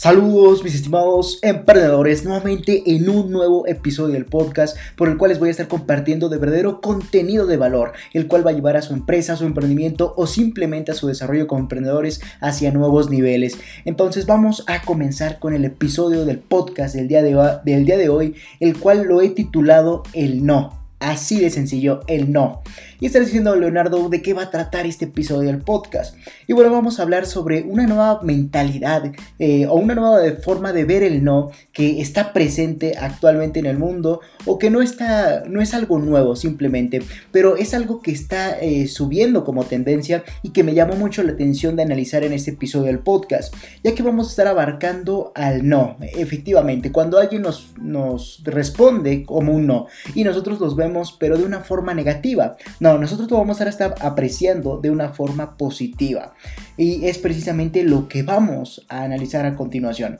Saludos mis estimados emprendedores, nuevamente en un nuevo episodio del podcast por el cual les voy a estar compartiendo de verdadero contenido de valor, el cual va a llevar a su empresa, a su emprendimiento o simplemente a su desarrollo como emprendedores hacia nuevos niveles. Entonces vamos a comenzar con el episodio del podcast del día de, del día de hoy, el cual lo he titulado El no. Así de sencillo, el no. Y está diciendo Leonardo de qué va a tratar este episodio del podcast. Y bueno, vamos a hablar sobre una nueva mentalidad eh, o una nueva forma de ver el no que está presente actualmente en el mundo o que no está, no es algo nuevo simplemente, pero es algo que está eh, subiendo como tendencia y que me llamó mucho la atención de analizar en este episodio del podcast, ya que vamos a estar abarcando al no. Efectivamente, cuando alguien nos, nos responde como un no y nosotros los vemos pero de una forma negativa. No, nosotros lo vamos a estar apreciando de una forma positiva. Y es precisamente lo que vamos a analizar a continuación.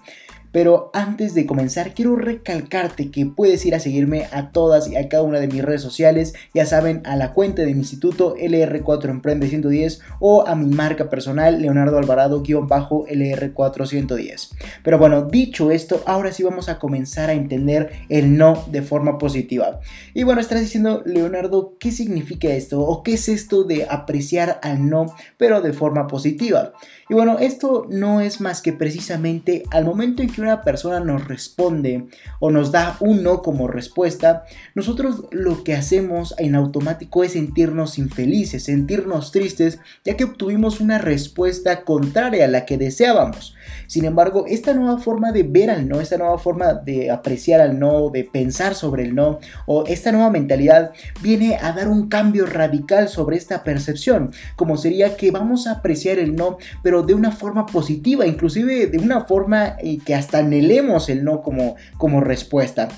Pero antes de comenzar, quiero recalcarte que puedes ir a seguirme a todas y a cada una de mis redes sociales, ya saben, a la cuenta de mi instituto LR4 Emprende 110 o a mi marca personal Leonardo Alvarado-LR410. Pero bueno, dicho esto, ahora sí vamos a comenzar a entender el no de forma positiva. Y bueno, estarás diciendo, Leonardo, ¿qué significa esto? ¿O qué es esto de apreciar al no, pero de forma positiva? Y bueno, esto no es más que precisamente al momento en que una persona nos responde o nos da un no como respuesta, nosotros lo que hacemos en automático es sentirnos infelices, sentirnos tristes, ya que obtuvimos una respuesta contraria a la que deseábamos. Sin embargo, esta nueva forma de ver al no, esta nueva forma de apreciar al no, de pensar sobre el no, o esta nueva mentalidad viene a dar un cambio radical sobre esta percepción, como sería que vamos a apreciar el no, pero de una forma positiva, inclusive de una forma eh, que hasta anhelemos el no como, como respuesta.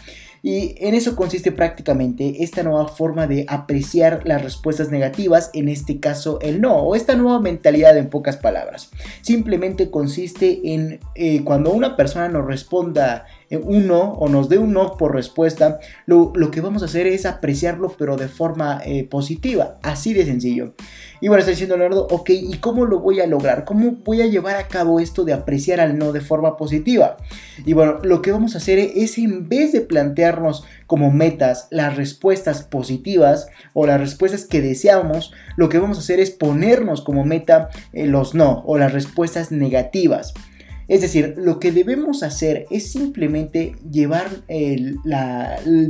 Y en eso consiste prácticamente esta nueva forma de apreciar las respuestas negativas, en este caso el no, o esta nueva mentalidad en pocas palabras. Simplemente consiste en eh, cuando una persona nos responda un no o nos dé un no por respuesta, lo, que vamos a hacer es apreciarlo pero de forma eh, positiva, así de sencillo. Y bueno, está diciendo Leonardo, ok, ¿y cómo lo voy a lograr? ¿Cómo voy a llevar a cabo esto de apreciar al no de forma positiva? Y bueno, lo que vamos a hacer es en vez de plantearnos como metas las respuestas positivas o las respuestas que deseamos, lo que vamos a hacer es ponernos como meta eh, los no o las respuestas negativas. Es decir, lo que debemos hacer es simplemente llevar el,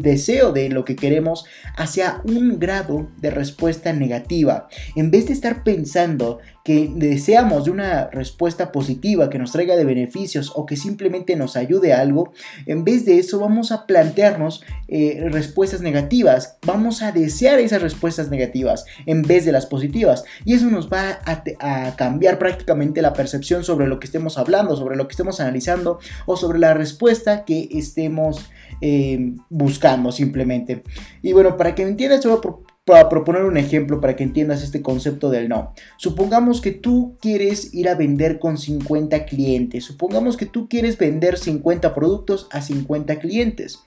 deseo de lo que queremos hacia un grado de respuesta negativa. En vez de estar pensando que deseamos de una respuesta positiva que nos traiga de beneficios o que simplemente nos ayude a algo, en vez de eso vamos a plantearnos eh, respuestas negativas, vamos a desear esas respuestas negativas en vez de las positivas y eso nos va a, cambiar prácticamente la percepción sobre lo que estemos hablando, sobre lo que estemos analizando o sobre la respuesta que estemos eh, buscando simplemente. Y bueno, para que me entiendas, voy a para proponer un ejemplo para que entiendas este concepto del no. Supongamos que tú quieres ir a vender con 50 clientes. Supongamos que tú quieres vender 50 productos a 50 clientes.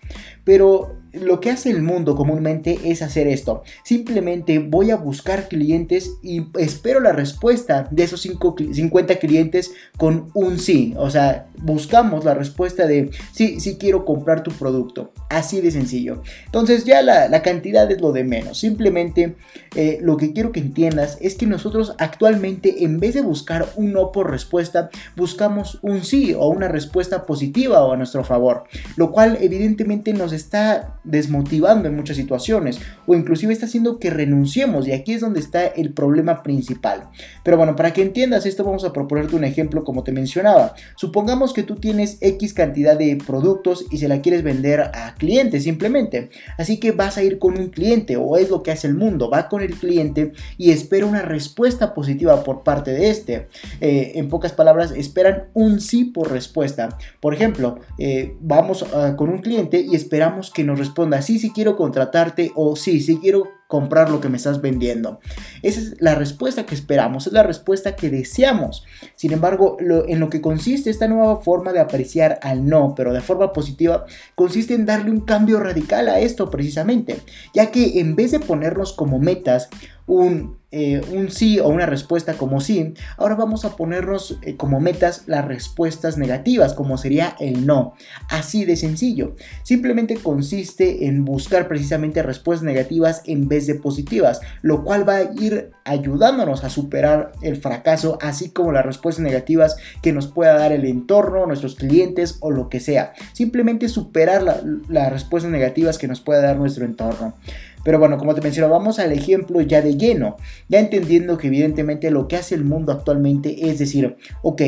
Pero lo que hace el mundo comúnmente es hacer esto. Simplemente voy a buscar clientes y espero la respuesta de esos 50 clientes con un sí. O sea, buscamos la respuesta de sí, sí quiero comprar tu producto. Así de sencillo. Entonces ya la, la cantidad es lo de menos. Simplemente eh, lo que quiero que entiendas es que nosotros actualmente en vez de buscar un no por respuesta, buscamos un sí o una respuesta positiva o a nuestro favor, lo cual evidentemente nos está desmotivando en muchas situaciones o inclusive está haciendo que renunciemos y aquí es donde está el problema principal. Pero bueno, para que entiendas esto vamos a proponerte un ejemplo como te mencionaba. Supongamos que tú tienes X cantidad de productos y se la quieres vender a clientes simplemente. Así que vas a ir con un cliente o es lo que el mundo, va con el cliente y espera una respuesta positiva por parte de este. Eh, en pocas palabras, esperan un sí por respuesta. Por ejemplo, eh, vamos ah, con un cliente y esperamos que nos responda sí, sí quiero contratarte o sí, sí quiero comprar lo que me estás vendiendo. Esa es la respuesta que esperamos, es la respuesta que deseamos. Sin embargo, en lo que consiste esta nueva forma de apreciar al no, pero de forma positiva, consiste en darle un cambio radical a esto precisamente, ya que en vez de ponernos como metas un, eh, un, sí o una respuesta como sí, ahora vamos a ponernos eh, como metas las respuestas negativas, como sería el no. Así de sencillo. Simplemente consiste en buscar precisamente respuestas negativas en vez de positivas, lo cual va a ir ayudándonos a superar el fracaso, así como las respuestas negativas que nos pueda dar el entorno, nuestros clientes o lo que sea. Simplemente superar las respuestas negativas que nos pueda dar nuestro entorno. Pero bueno, como te menciono, vamos al ejemplo ya de lleno, ya entendiendo que evidentemente lo que hace el mundo actualmente es decir, ok,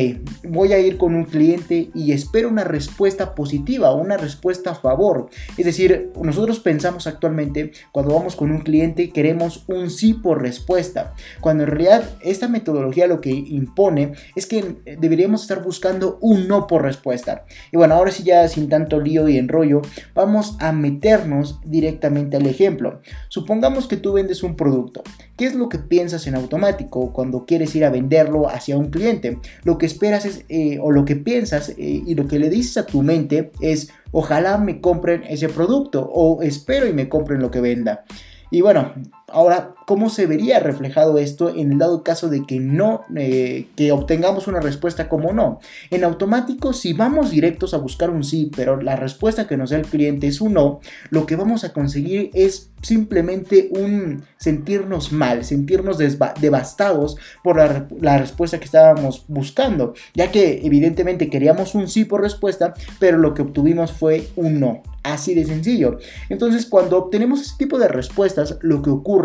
voy a ir con un cliente y espero una respuesta positiva, una respuesta a favor. Es decir, nosotros pensamos actualmente, cuando vamos con un cliente, queremos un sí por respuesta, cuando en realidad esta metodología lo que impone es que deberíamos estar buscando un no por respuesta. Y bueno, ahora sí ya sin tanto lío y enrollo, vamos a meternos directamente al ejemplo. Supongamos que tú vendes un producto. ¿Qué es lo que piensas en automático cuando quieres ir a venderlo hacia un cliente? Lo que esperas es, eh, o lo que piensas eh, y lo que le dices a tu mente es, ojalá me compren ese producto o espero y me compren lo que venda. Y bueno, ahora, ¿cómo se vería reflejado esto en el dado caso de que no, eh, que obtengamos una respuesta como no? En automático, si vamos directos a buscar un sí, pero la respuesta que nos da el cliente es un no, lo que vamos a conseguir es simplemente un sentirnos mal, sentirnos devastados por la, la, respuesta que estábamos buscando, ya que evidentemente queríamos un sí por respuesta, pero lo que obtuvimos fue un no. Así de sencillo. Entonces, cuando obtenemos ese tipo de respuestas, lo que ocurre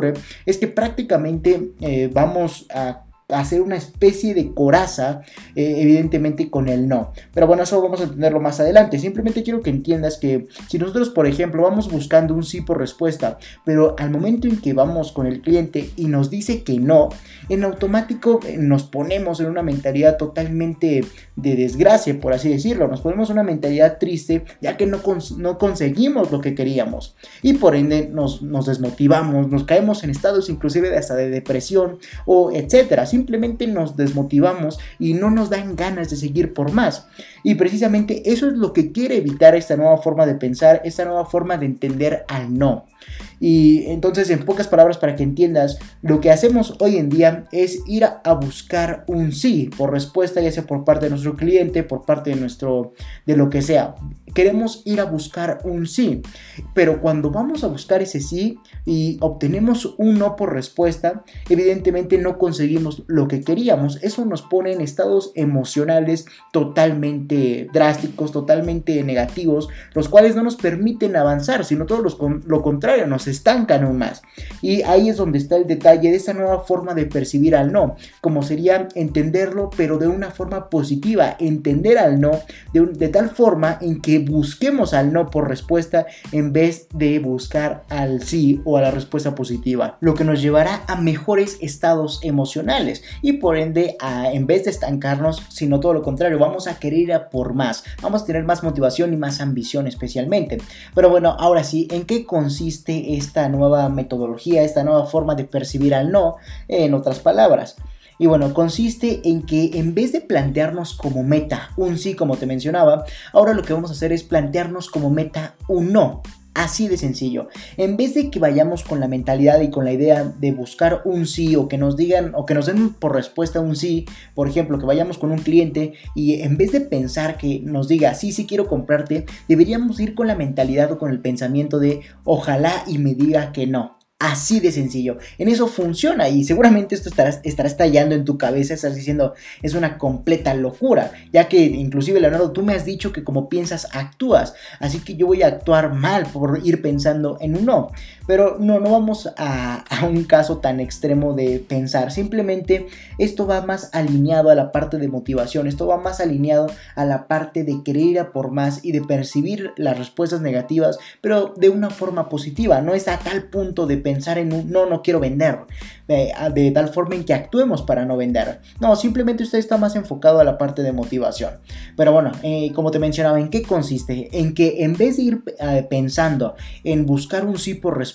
es que prácticamente eh, vamos a hacer una especie de coraza, eh, evidentemente con el no. Pero bueno, eso vamos a entenderlo más adelante. Simplemente quiero que entiendas que si nosotros, por ejemplo, vamos buscando un sí por respuesta, pero al momento en que vamos con el cliente y nos dice que no, en automático eh, nos ponemos en una mentalidad totalmente de desgracia, por así decirlo. Nos ponemos en una mentalidad triste, ya que no, no conseguimos lo que queríamos. Y por ende nos, nos desmotivamos, nos caemos en estados inclusive hasta de depresión o etcétera simplemente nos desmotivamos y no nos dan ganas de seguir por más. Y precisamente eso es lo que quiere evitar esta nueva forma de pensar, esta nueva forma de entender al no. Y entonces, en pocas palabras, para que entiendas, lo que hacemos hoy en día es ir a buscar un sí por respuesta, ya sea por parte de nuestro cliente, por parte de nuestro, de lo que sea. Queremos ir a buscar un sí, pero cuando vamos a buscar ese sí y obtenemos un no por respuesta, evidentemente no conseguimos lo que queríamos. Eso nos pone en estados emocionales totalmente drásticos, totalmente negativos, los cuales no nos permiten avanzar, sino todo lo contrario, nos estancan aún más. Y ahí es donde está el detalle de esa nueva forma de percibir al no, como sería entenderlo, pero de una forma positiva, entender al no de, de tal forma en que busquemos al no por respuesta en vez de buscar al sí o a la respuesta positiva, lo que nos llevará a mejores estados emocionales y por ende a, en vez de estancarnos, sino todo lo contrario, vamos a querer ir a por más, vamos a tener más motivación y más ambición especialmente. Pero bueno, ahora sí, ¿en qué consiste esta nueva metodología, esta nueva forma de percibir al no? En otras palabras. Y bueno, consiste en que en vez de plantearnos como meta un sí, como te mencionaba, ahora lo que vamos a hacer es plantearnos como meta un no. Así de sencillo. En vez de que vayamos con la mentalidad y con la idea de buscar un sí o que nos digan o que nos den por respuesta un sí, por ejemplo, que vayamos con un cliente y en vez de pensar que nos diga sí, sí quiero comprarte, deberíamos ir con la mentalidad o con el pensamiento de ojalá y me diga que no. Así de sencillo. En eso funciona y seguramente esto estará, estallando en tu cabeza, estás diciendo es una completa locura, ya que inclusive Leonardo, tú me has dicho que como piensas actúas, así que yo voy a actuar mal por ir pensando en un no. Pero no, no vamos a, a un caso tan extremo de pensar, simplemente esto va más alineado a la parte de motivación, esto va más alineado a la parte de querer ir a por más y de percibir las respuestas negativas, pero de una forma positiva, no es a tal punto de pensar en un no, no quiero vender, de, tal forma en que actuemos para no vender. No, simplemente usted está más enfocado a la parte de motivación. Pero bueno, eh, como te mencionaba, ¿en qué consiste? En que en vez de ir eh, pensando en buscar un sí por respuesta,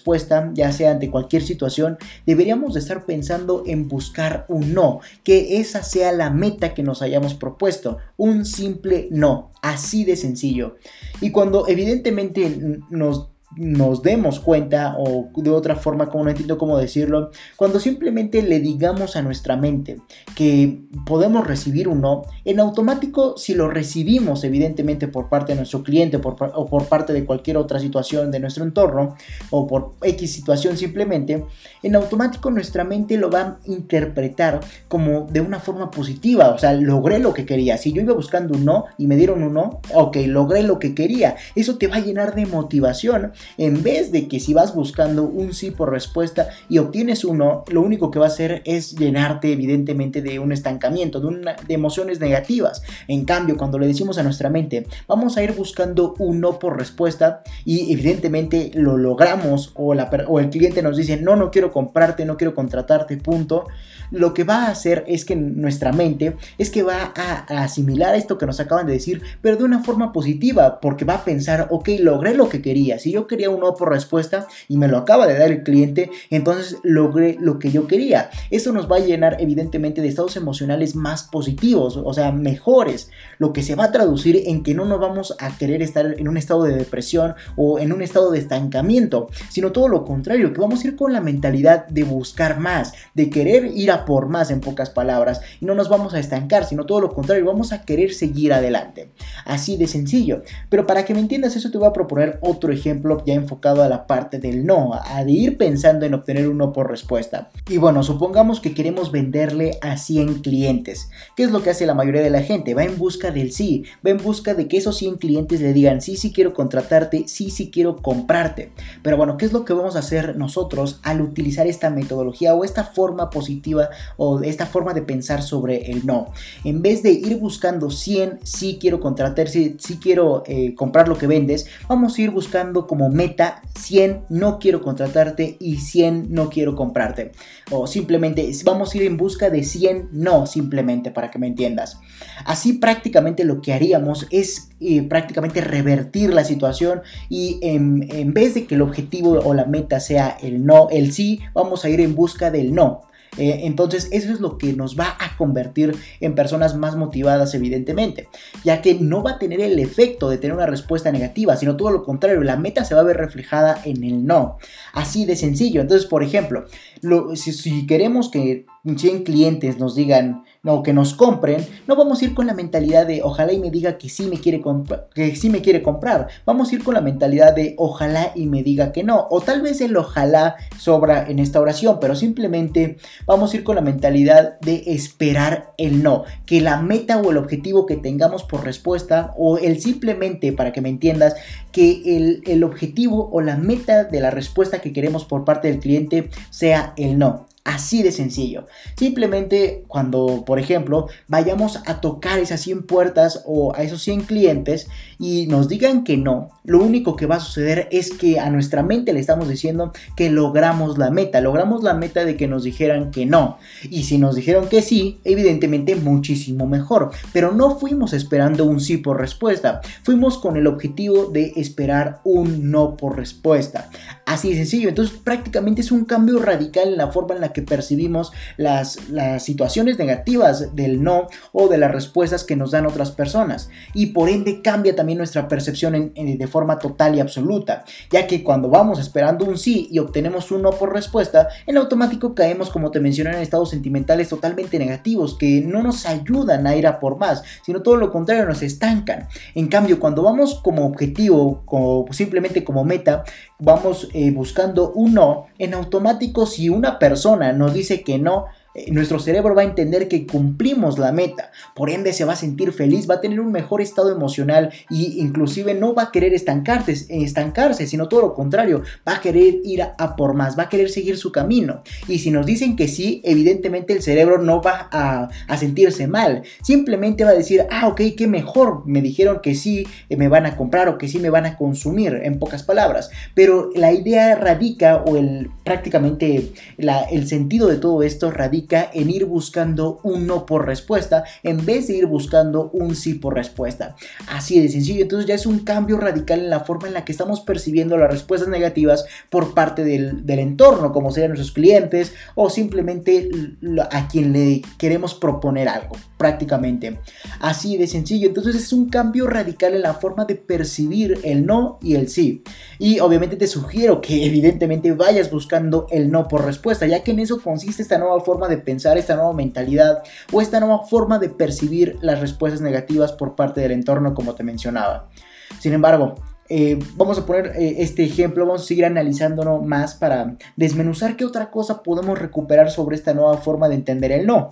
ya sea ante cualquier situación, deberíamos de estar pensando en buscar un no, que esa sea la meta que nos hayamos propuesto, un simple no, así de sencillo. Y cuando evidentemente nos nos demos cuenta o de otra forma como no entiendo cómo decirlo cuando simplemente le digamos a nuestra mente que podemos recibir un no en automático si lo recibimos evidentemente por parte de nuestro cliente o por parte de cualquier otra situación de nuestro entorno o por X situación simplemente en automático nuestra mente lo va a interpretar como de una forma positiva. O sea logré lo que quería. Si yo iba buscando un no y me dieron un no ok logré lo que quería. Eso te va a llenar de motivación en vez de que si vas buscando un sí por respuesta y obtienes uno, lo único que va a hacer es llenarte evidentemente de un estancamiento, de, de emociones negativas. En cambio, cuando le decimos a nuestra mente, vamos a ir buscando un no por respuesta y evidentemente lo logramos o, o el cliente nos dice, no, no quiero comprarte, no quiero contratarte, punto, lo que va a hacer es que nuestra mente es que va a, asimilar esto que nos acaban de decir, pero de una forma positiva, porque va a pensar, ok, logré lo que quería, si yo quería un no por respuesta y me lo acaba de dar el cliente, entonces logré lo que yo quería. Eso nos va a llenar evidentemente de estados emocionales más positivos, o sea, mejores, lo que se va a traducir en que no nos vamos a querer estar en un estado de depresión o en un estado de estancamiento, sino todo lo contrario, que vamos a ir con la mentalidad de buscar más, de querer ir a por más en pocas palabras y no nos vamos a estancar, sino todo lo contrario, vamos a querer seguir adelante. Así de sencillo. Pero para que me entiendas eso te voy a proponer otro ejemplo ya enfocado a la parte del no, a ir pensando en obtener un no por respuesta. Y bueno, supongamos que queremos venderle a 100 clientes. ¿Qué es lo que hace la mayoría de la gente? Va en busca del sí, va en busca de que esos 100 clientes le digan sí, sí quiero contratarte, sí, sí quiero comprarte. Pero bueno, ¿qué es lo que vamos a hacer nosotros al utilizar esta metodología o esta forma positiva o esta forma de pensar sobre el no? En vez de ir buscando 100, sí quiero contratar, sí, sí quiero eh, comprar lo que vendes, vamos a ir buscando como meta 100 no quiero contratarte y 100 no quiero comprarte. O simplemente vamos a ir en busca de 100 no, simplemente para que me entiendas. Así prácticamente lo que haríamos es eh, prácticamente revertir la situación y en, en vez de que el objetivo o la meta sea el no, el sí, vamos a ir en busca del no. Eh, entonces eso es lo que nos va a convertir en personas más motivadas evidentemente, ya que no va a tener el efecto de tener una respuesta negativa, sino todo lo contrario, la meta se va a ver reflejada en el no. Así de sencillo. Entonces, por ejemplo, si, queremos que 100 clientes nos digan, no, que nos compren, no vamos a ir con la mentalidad de ojalá y me diga que sí me quiere, que sí me quiere comprar. Vamos a ir con la mentalidad de ojalá y me diga que no. O tal vez el ojalá sobra en esta oración, pero simplemente vamos a ir con la mentalidad de esperar el no. Que la meta o el objetivo que tengamos por respuesta, o el simplemente, para que me entiendas, que el, el objetivo o la meta de la respuesta que queremos por parte del cliente sea el no. Así de sencillo. Simplemente cuando, por ejemplo, vayamos a tocar esas 100 puertas o a esos 100 clientes y nos digan que no, lo único que va a suceder es que a nuestra mente le estamos diciendo que logramos la meta. Logramos la meta de que nos dijeran que no. Y si nos dijeron que sí, evidentemente muchísimo mejor. Pero no fuimos esperando un sí por respuesta. Fuimos con el objetivo de esperar un no por respuesta. Así de sencillo. Entonces prácticamente es un cambio radical en la forma en la que percibimos las, las situaciones negativas del no o de las respuestas que nos dan otras personas. Y por ende cambia también nuestra percepción de forma total y absoluta, ya que cuando vamos esperando un sí y obtenemos un no por respuesta, en automático caemos, como te mencioné, en estados sentimentales totalmente negativos que no nos ayudan a ir a por más, sino todo lo contrario, nos estancan. En cambio, cuando vamos como objetivo, como simplemente como meta, vamos eh, buscando un no, en automático si una persona nos dice que no, nuestro cerebro va a entender que cumplimos la meta, por ende se va a sentir feliz, va a tener un mejor estado emocional e inclusive no va a querer estancarse, estancarse, sino todo lo contrario, va a querer ir a, por más, va a querer seguir su camino. Y si nos dicen que sí, evidentemente el cerebro no va a, sentirse mal, simplemente va a decir, ah, ok, qué mejor, me dijeron que sí eh, me van a comprar o que sí me van a consumir, en pocas palabras. Pero la idea radica o el prácticamente el sentido de todo esto radica en ir buscando un no por respuesta en vez de ir buscando un sí por respuesta. Así de sencillo, entonces ya es un cambio radical en la forma en la que estamos percibiendo las respuestas negativas por parte del, del entorno, como sean nuestros clientes o simplemente a quien le queremos proponer algo, prácticamente. Así de sencillo, entonces es un cambio radical en la forma de percibir el no y el sí. Y obviamente te sugiero que evidentemente vayas buscando el no por respuesta, ya que en eso consiste esta nueva forma de pensar, esta nueva mentalidad o esta nueva forma de percibir las respuestas negativas por parte del entorno, como te mencionaba. Sin embargo, eh, vamos a poner eh, este ejemplo, vamos a seguir analizándolo más para desmenuzar qué otra cosa podemos recuperar sobre esta nueva forma de entender el no.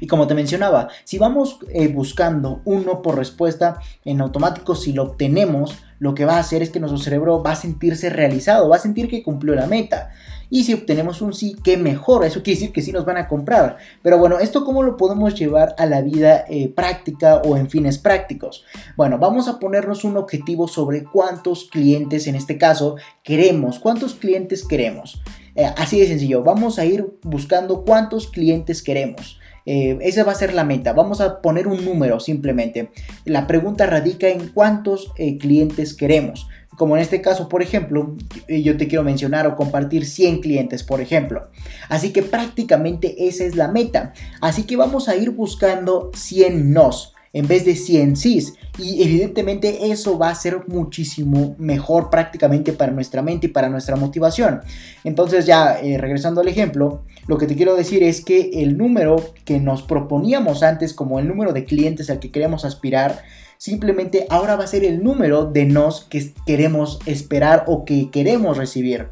Y como te mencionaba, si vamos eh, buscando un no por respuesta, en automático si lo obtenemos, lo que va a hacer es que nuestro cerebro va a sentirse realizado, va a sentir que cumplió la meta. Y si obtenemos un sí, qué mejor. Eso quiere decir que sí nos van a comprar. Pero bueno, ¿esto cómo lo podemos llevar a la vida eh, práctica o en fines prácticos? Bueno, vamos a ponernos un objetivo sobre cuántos clientes en este caso queremos. ¿Cuántos clientes queremos? Eh, así de sencillo, vamos a ir buscando cuántos clientes queremos. Eh, esa va a ser la meta. Vamos a poner un número simplemente. La pregunta radica en cuántos eh, clientes queremos. Como en este caso, por ejemplo, eh, yo te quiero mencionar o compartir 100 clientes, por ejemplo. Así que prácticamente esa es la meta. Así que vamos a ir buscando 100 nos en vez de 100 sís. Y evidentemente eso va a ser muchísimo mejor prácticamente para nuestra mente y para nuestra motivación. Entonces ya eh, regresando al ejemplo, lo que te quiero decir es que el número que nos proponíamos antes como el número de clientes al que queremos aspirar, simplemente ahora va a ser el número de nos que queremos esperar o que queremos recibir.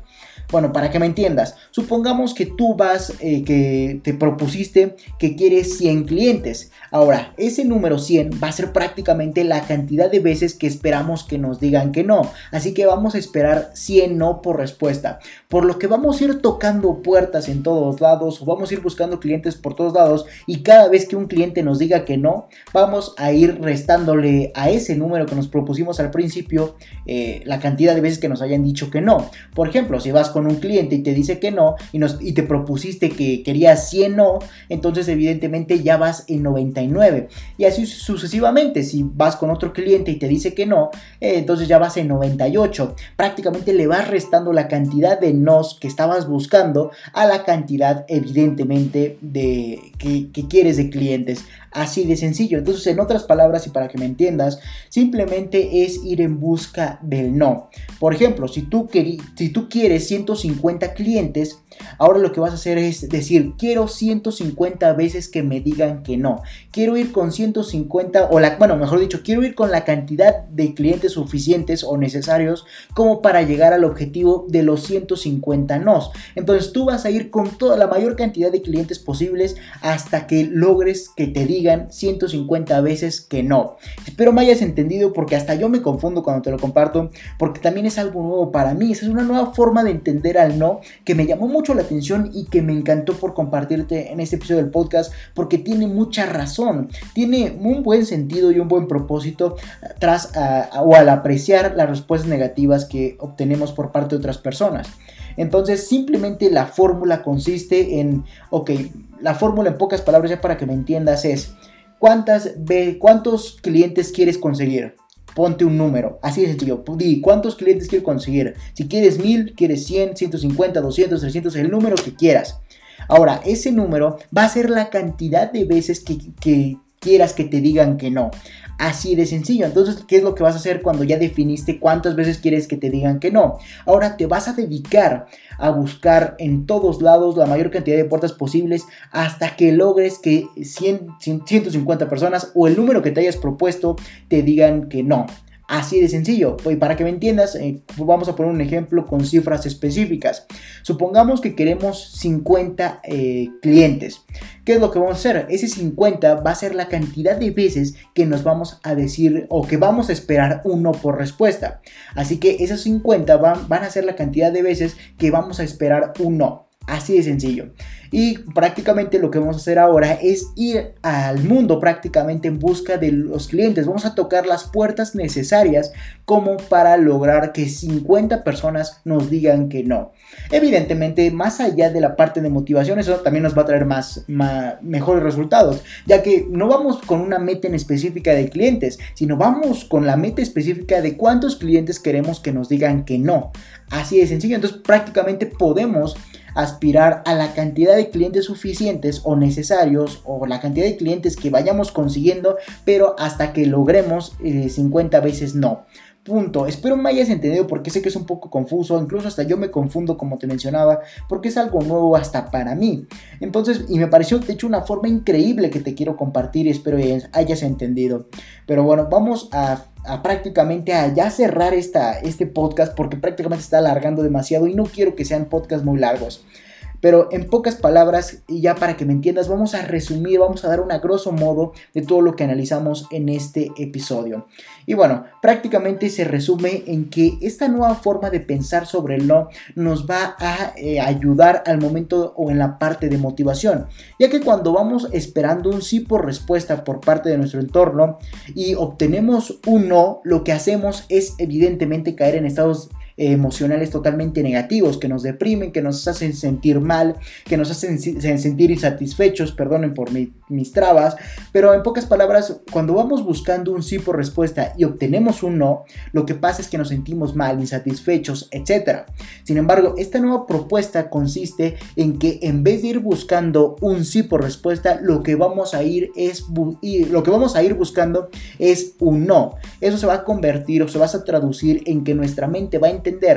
Bueno, para que me entiendas, supongamos que tú vas, eh, que te propusiste que quieres 100 clientes. Ahora, ese número 100 va a ser prácticamente la cantidad de veces que esperamos que nos digan que no. Así que vamos a esperar 100 no por respuesta. Por lo que vamos a ir tocando puertas en todos lados o vamos a ir buscando clientes por todos lados y cada vez que un cliente nos diga que no, vamos a ir restándole a ese número que nos propusimos al principio eh, la cantidad de veces que nos hayan dicho que no. Por ejemplo, si vas con un cliente y te dice que no y, nos, y te propusiste que querías 100 no, entonces evidentemente ya vas en 99. Y así sucesivamente, si vas con otro cliente y te dice que no, eh, entonces ya vas en 98. Prácticamente le vas restando la cantidad de nos que estabas buscando a la cantidad evidentemente de que, que quieres de clientes. Así de sencillo. Entonces, en otras palabras, y para que me entiendas, simplemente es ir en busca del no. Por ejemplo, si tú, si tú quieres 150 clientes, ahora lo que vas a hacer es decir, quiero 150 veces que me digan que no. Quiero ir con 150, o la, bueno, mejor dicho, quiero ir con la cantidad de clientes suficientes o necesarios como para llegar al objetivo de los 150 nos. Entonces, tú vas a ir con toda la mayor cantidad de clientes posibles hasta que logres que te digan digan 150 veces que no. Espero me hayas entendido porque hasta yo me confundo cuando te lo comparto, porque también es algo nuevo para mí, esa es una nueva forma de entender al no que me llamó mucho la atención y que me encantó por compartirte en este episodio del podcast porque tiene mucha razón, tiene un buen sentido y un buen propósito tras o al apreciar las respuestas negativas que obtenemos por parte de otras personas. Entonces simplemente la fórmula consiste en, ok, la fórmula en pocas palabras ya para que me entiendas es, ¿cuántas, ¿cuántos clientes quieres conseguir? Ponte un número, así de sencillo. Di cuántos clientes quieres conseguir. Si quieres mil, quieres 100, 150, 200, 300, el número que quieras. Ahora, ese número va a ser la cantidad de veces que, que quieras que te digan que no. Así de sencillo. Entonces, ¿qué es lo que vas a hacer cuando ya definiste cuántas veces quieres que te digan que no? Ahora te vas a dedicar a buscar en todos lados la mayor cantidad de puertas posibles hasta que logres que 100, 150 personas o el número que te hayas propuesto te digan que no. Así de sencillo. Y para que me entiendas, eh, vamos a poner un ejemplo con cifras específicas. Supongamos que queremos 50 eh, clientes. ¿Qué es lo que vamos a hacer? Ese 50 va a ser la cantidad de veces que nos vamos a decir o que vamos a esperar uno por respuesta. Así que esos 50 van, van a ser la cantidad de veces que vamos a esperar un no. Así de sencillo. Y prácticamente lo que vamos a hacer ahora es ir al mundo prácticamente en busca de los clientes. Vamos a tocar las puertas necesarias como para lograr que 50 personas nos digan que no. Evidentemente, más allá de la parte de motivación, eso también nos va a traer más, mejores resultados, ya que no vamos con una meta en específica de clientes, sino vamos con la meta específica de cuántos clientes queremos que nos digan que no. Así de sencillo. Entonces, prácticamente podemos aspirar a la cantidad de clientes suficientes o necesarios o la cantidad de clientes que vayamos consiguiendo, pero hasta que logremos 50 eh, veces no. Punto. Espero me hayas entendido porque sé que es un poco confuso, incluso hasta yo me confundo como te mencionaba, porque es algo nuevo hasta para mí. Entonces, y me pareció de hecho una forma increíble que te quiero compartir y espero hayas entendido. Pero bueno, vamos a, prácticamente a ya cerrar esta, este podcast porque prácticamente está alargando demasiado y no quiero que sean podcasts muy largos. Pero en pocas palabras, y ya para que me entiendas, vamos a resumir, vamos a dar un grosso modo de todo lo que analizamos en este episodio. Y bueno, prácticamente se resume en que esta nueva forma de pensar sobre el no nos va a eh, ayudar al momento o en la parte de motivación, ya que cuando vamos esperando un sí por respuesta por parte de nuestro entorno y obtenemos un no, lo que hacemos es evidentemente caer en estados emocionales totalmente negativos, que nos deprimen, que nos hacen sentir mal, que nos hacen sentir insatisfechos, perdonen por mis trabas, pero en pocas palabras, cuando vamos buscando un sí por respuesta y obtenemos un no, lo que pasa es que nos sentimos mal, insatisfechos, etc. Sin embargo, esta nueva propuesta consiste en que en vez de ir buscando un sí por respuesta, lo que vamos a ir es lo que vamos a ir buscando es un no. Eso se va a convertir o se va a traducir en que nuestra mente va a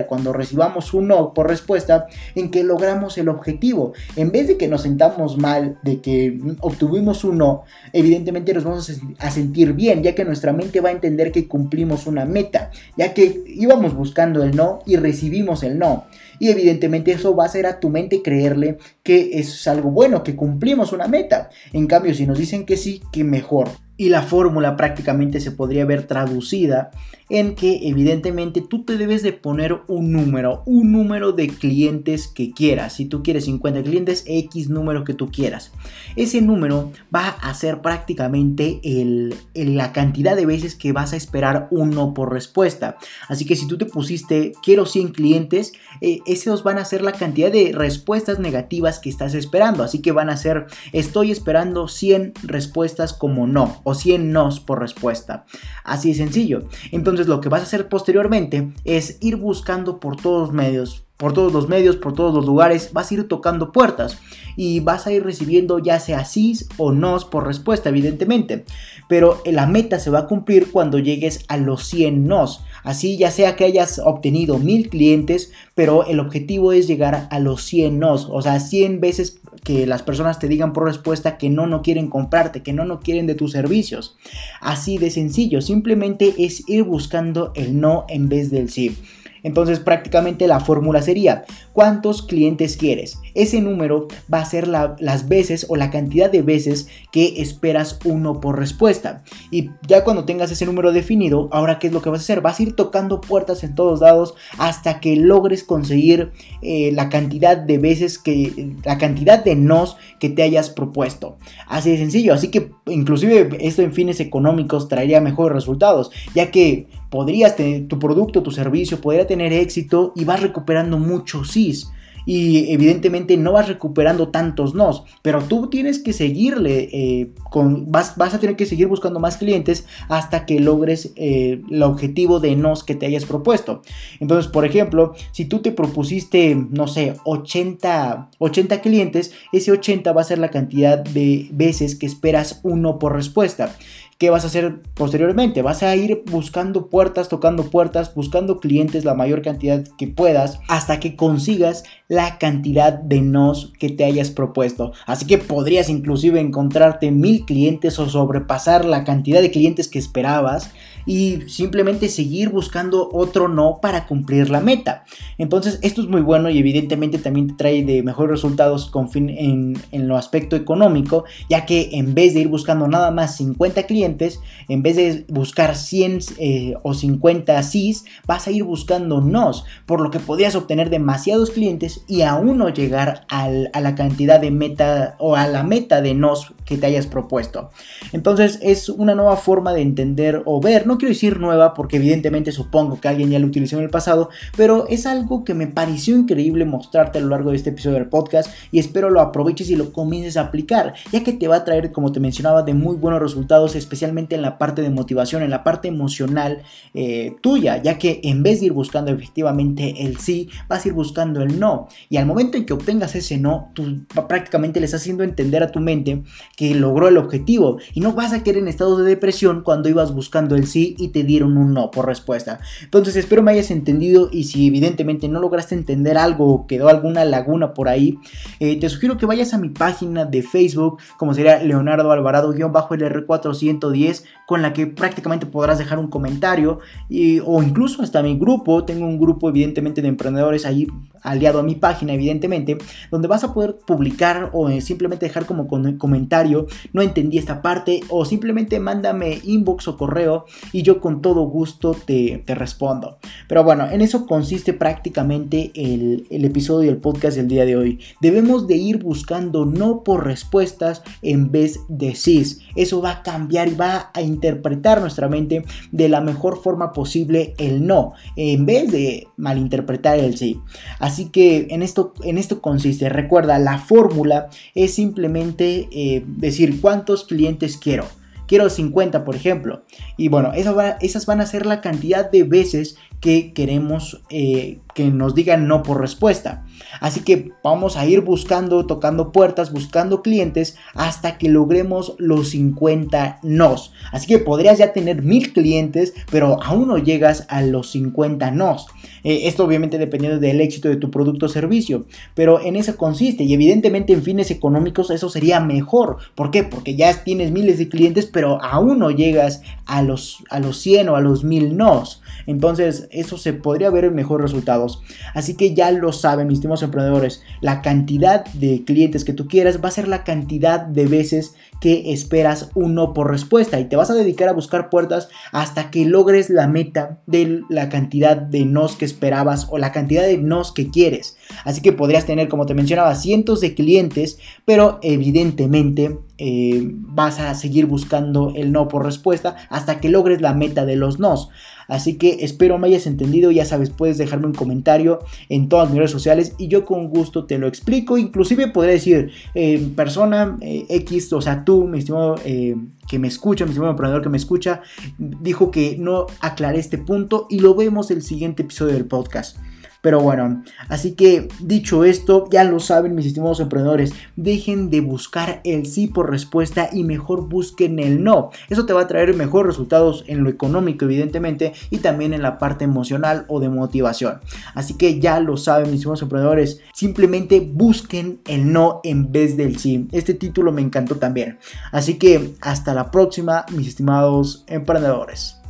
cuando recibamos un no por respuesta en que logramos el objetivo. En vez de que nos sentamos mal, de que obtuvimos un no, evidentemente nos vamos a sentir bien, ya que nuestra mente va a entender que cumplimos una meta, ya que íbamos buscando el no y recibimos el no. Y evidentemente eso va a hacer a tu mente creerle que es algo bueno, que cumplimos una meta. En cambio, si nos dicen que sí, que mejor y la fórmula prácticamente se podría ver traducida en que evidentemente tú te debes de poner un número, un número de clientes que quieras. Si tú quieres 50 clientes, X número que tú quieras. Ese número va a ser prácticamente el, la cantidad de veces que vas a esperar uno por respuesta. Así que si tú te pusiste quiero 100 clientes, eh, esos van a ser la cantidad de respuestas negativas que estás esperando. Así que van a ser estoy esperando 100 respuestas como no 100 nos por respuesta. Así de sencillo. Entonces lo que vas a hacer posteriormente es ir buscando por todos medios, por todos los medios, por todos los lugares, vas a ir tocando puertas y vas a ir recibiendo ya sea sí o no por respuesta, evidentemente. Pero la meta se va a cumplir cuando llegues a los 100 nos. Así ya sea que hayas obtenido 1000 clientes, pero el objetivo es llegar a los 100 nos, o sea, 100 veces que las personas te digan por respuesta que no, no quieren comprarte, que no, no quieren de tus servicios. Así de sencillo, simplemente es ir buscando el no en vez del sí. Entonces prácticamente la fórmula sería, ¿cuántos clientes quieres? Ese número va a ser las veces o la cantidad de veces que esperas uno por respuesta. Y ya cuando tengas ese número definido, ahora qué es lo que vas a hacer? Vas a ir tocando puertas en todos lados hasta que logres conseguir eh, la cantidad de veces que, la cantidad de nos que te hayas propuesto. Así de sencillo, así que inclusive esto en fines económicos traería mejores resultados, ya que podrías tener tu producto, tu servicio, podría tener éxito y vas recuperando muchos sís y evidentemente no vas recuperando tantos nos, pero tú tienes que seguirle, eh, con, vas, vas, a tener que seguir buscando más clientes hasta que logres eh, el objetivo de nos que te hayas propuesto. Entonces, por ejemplo, si tú te propusiste, no sé, 80, 80 clientes, ese 80 va a ser la cantidad de veces que esperas uno por respuesta. ¿Qué vas a hacer posteriormente? Vas a ir buscando puertas, tocando puertas, buscando clientes la mayor cantidad que puedas hasta que consigas la cantidad de nos que te hayas propuesto. Así que podrías inclusive encontrarte mil clientes o sobrepasar la cantidad de clientes que esperabas y simplemente seguir buscando otro no para cumplir la meta. Entonces esto es muy bueno y evidentemente también te trae de mejores resultados con fin en, en lo aspecto económico, ya que en vez de ir buscando nada más 50 clientes, en vez de buscar 100 eh, o 50 sís, vas a ir buscando nos, por lo que podrías obtener demasiados clientes y aún no llegar al, a la cantidad de meta o a la meta de nos que te hayas propuesto. Entonces es una nueva forma de entender o ver, no quiero decir nueva porque evidentemente supongo que alguien ya lo utilizó en el pasado, pero es algo que me pareció increíble mostrarte a lo largo de este episodio del podcast y espero lo aproveches y lo comiences a aplicar, ya que te va a traer, como te mencionaba, de muy buenos resultados, especialmente en la parte de motivación, en la parte emocional eh, tuya, ya que en vez de ir buscando efectivamente el sí, vas a ir buscando el no. Y al momento en que obtengas ese no, tú prácticamente le estás haciendo entender a tu mente que logró el objetivo y no vas a quedar en estado de depresión cuando ibas buscando el sí y te dieron un no por respuesta. Entonces espero me hayas entendido y si evidentemente no lograste entender algo o quedó alguna laguna por ahí, eh, te sugiero que vayas a mi página de Facebook como sería Leonardo Alvarado-LR410 con la que prácticamente podrás dejar un comentario y, o incluso hasta mi grupo, tengo un grupo evidentemente de emprendedores ahí aliado a mi página evidentemente, donde vas a poder publicar o eh, simplemente dejar como comentario, no entendí esta parte o simplemente mándame inbox o correo y yo con todo gusto te, respondo. Pero bueno, en eso consiste prácticamente el, el episodio del podcast del día de hoy. Debemos de ir buscando no por respuestas en vez de sí. Eso va a cambiar y va a interpretar nuestra mente de la mejor forma posible el no, en vez de malinterpretar el sí. Así que en esto, en esto consiste. Recuerda, la fórmula es simplemente eh, decir cuántos clientes quiero quiero 50 por ejemplo. Y bueno, esas van a ser la cantidad de veces que queremos eh, que nos digan no por respuesta. Así que vamos a ir buscando, tocando puertas, buscando clientes hasta que logremos los 50 nos. Así que podrías ya tener mil clientes, pero aún no llegas a los 50 nos. Eh, esto obviamente dependiendo del éxito de tu producto o servicio, pero en eso consiste y evidentemente en fines económicos eso sería mejor. ¿Por qué? Porque ya tienes miles de clientes, pero aún no llegas a los, a los 100 o a los 1000 nos. Entonces, eso se podría ver en mejores resultados. Así que ya lo saben, mis estimados emprendedores, la cantidad de clientes que tú quieras va a ser la cantidad de veces que esperas un no por respuesta y te vas a dedicar a buscar puertas hasta que logres la meta de la cantidad de nos que esperabas o la cantidad de nos que quieres. Así que podrías tener, como te mencionaba, cientos de clientes, pero evidentemente eh, vas a seguir buscando el no por respuesta hasta que logres la meta de los nos. Así que espero me hayas entendido, ya sabes, puedes dejarme un comentario en todas mis redes sociales y yo con gusto te lo explico. Inclusive podría decir, eh, persona eh, X, o sea, tú, mi estimado que me escucha, mi estimado emprendedor que me escucha, dijo que no aclaré este punto y lo vemos el siguiente episodio del podcast. Pero bueno, así que dicho esto, ya lo saben mis estimados emprendedores, dejen de buscar el sí por respuesta y mejor busquen el no. Eso te va a traer mejores resultados en lo económico, evidentemente, y también en la parte emocional o de motivación. Así que ya lo saben mis estimados emprendedores, simplemente busquen el no en vez del sí. Este título me encantó también. Así que hasta la próxima, mis estimados emprendedores.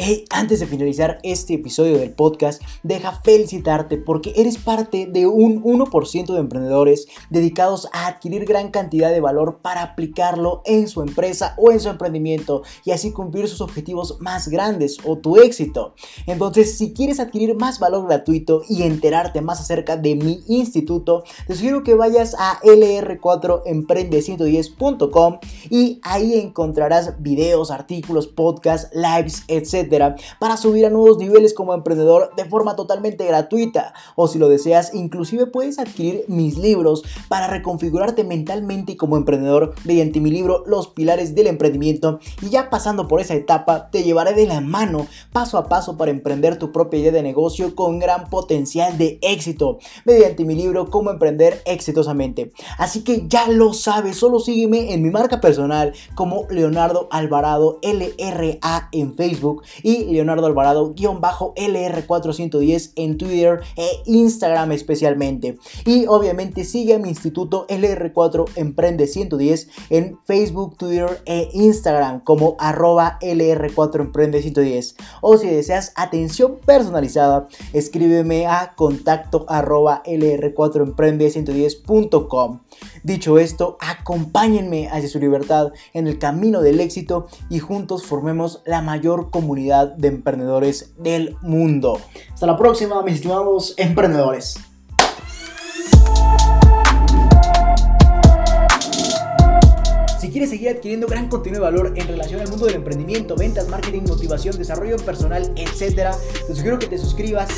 Hey, antes de finalizar este episodio del podcast, deja felicitarte porque eres parte de un 1% de emprendedores dedicados a adquirir gran cantidad de valor para aplicarlo en su empresa o en su emprendimiento y así cumplir sus objetivos más grandes o tu éxito. Entonces, si quieres adquirir más valor gratuito y enterarte más acerca de mi instituto, te sugiero que vayas a lr4emprende110.com y ahí encontrarás videos, artículos, podcasts, lives, etc para subir a nuevos niveles como emprendedor de forma totalmente gratuita. O si lo deseas, inclusive puedes adquirir mis libros para reconfigurarte mentalmente como emprendedor mediante mi libro Los Pilares del Emprendimiento. Y ya pasando por esa etapa, te llevaré de la mano paso a paso para emprender tu propia idea de negocio con gran potencial de éxito mediante mi libro Cómo emprender exitosamente. Así que ya lo sabes, solo sígueme en mi marca personal como Leonardo Alvarado LRA en Facebook y Leonardo Alvarado-LR410 en Twitter e Instagram especialmente. Y obviamente sigue a mi instituto LR4 Emprende 110 en Facebook, Twitter e Instagram como arroba LR4 Emprende 110. O si deseas atención personalizada, escríbeme a contacto arroba LR4 Emprende 110.com. Dicho esto, acompáñenme hacia su libertad en el camino del éxito y juntos formemos la mayor comunidad de emprendedores del mundo. Hasta la próxima, mis estimados emprendedores. Si quieres seguir adquiriendo gran contenido de valor en relación al mundo del emprendimiento, ventas, marketing, motivación, desarrollo personal, etc., te sugiero que te suscribas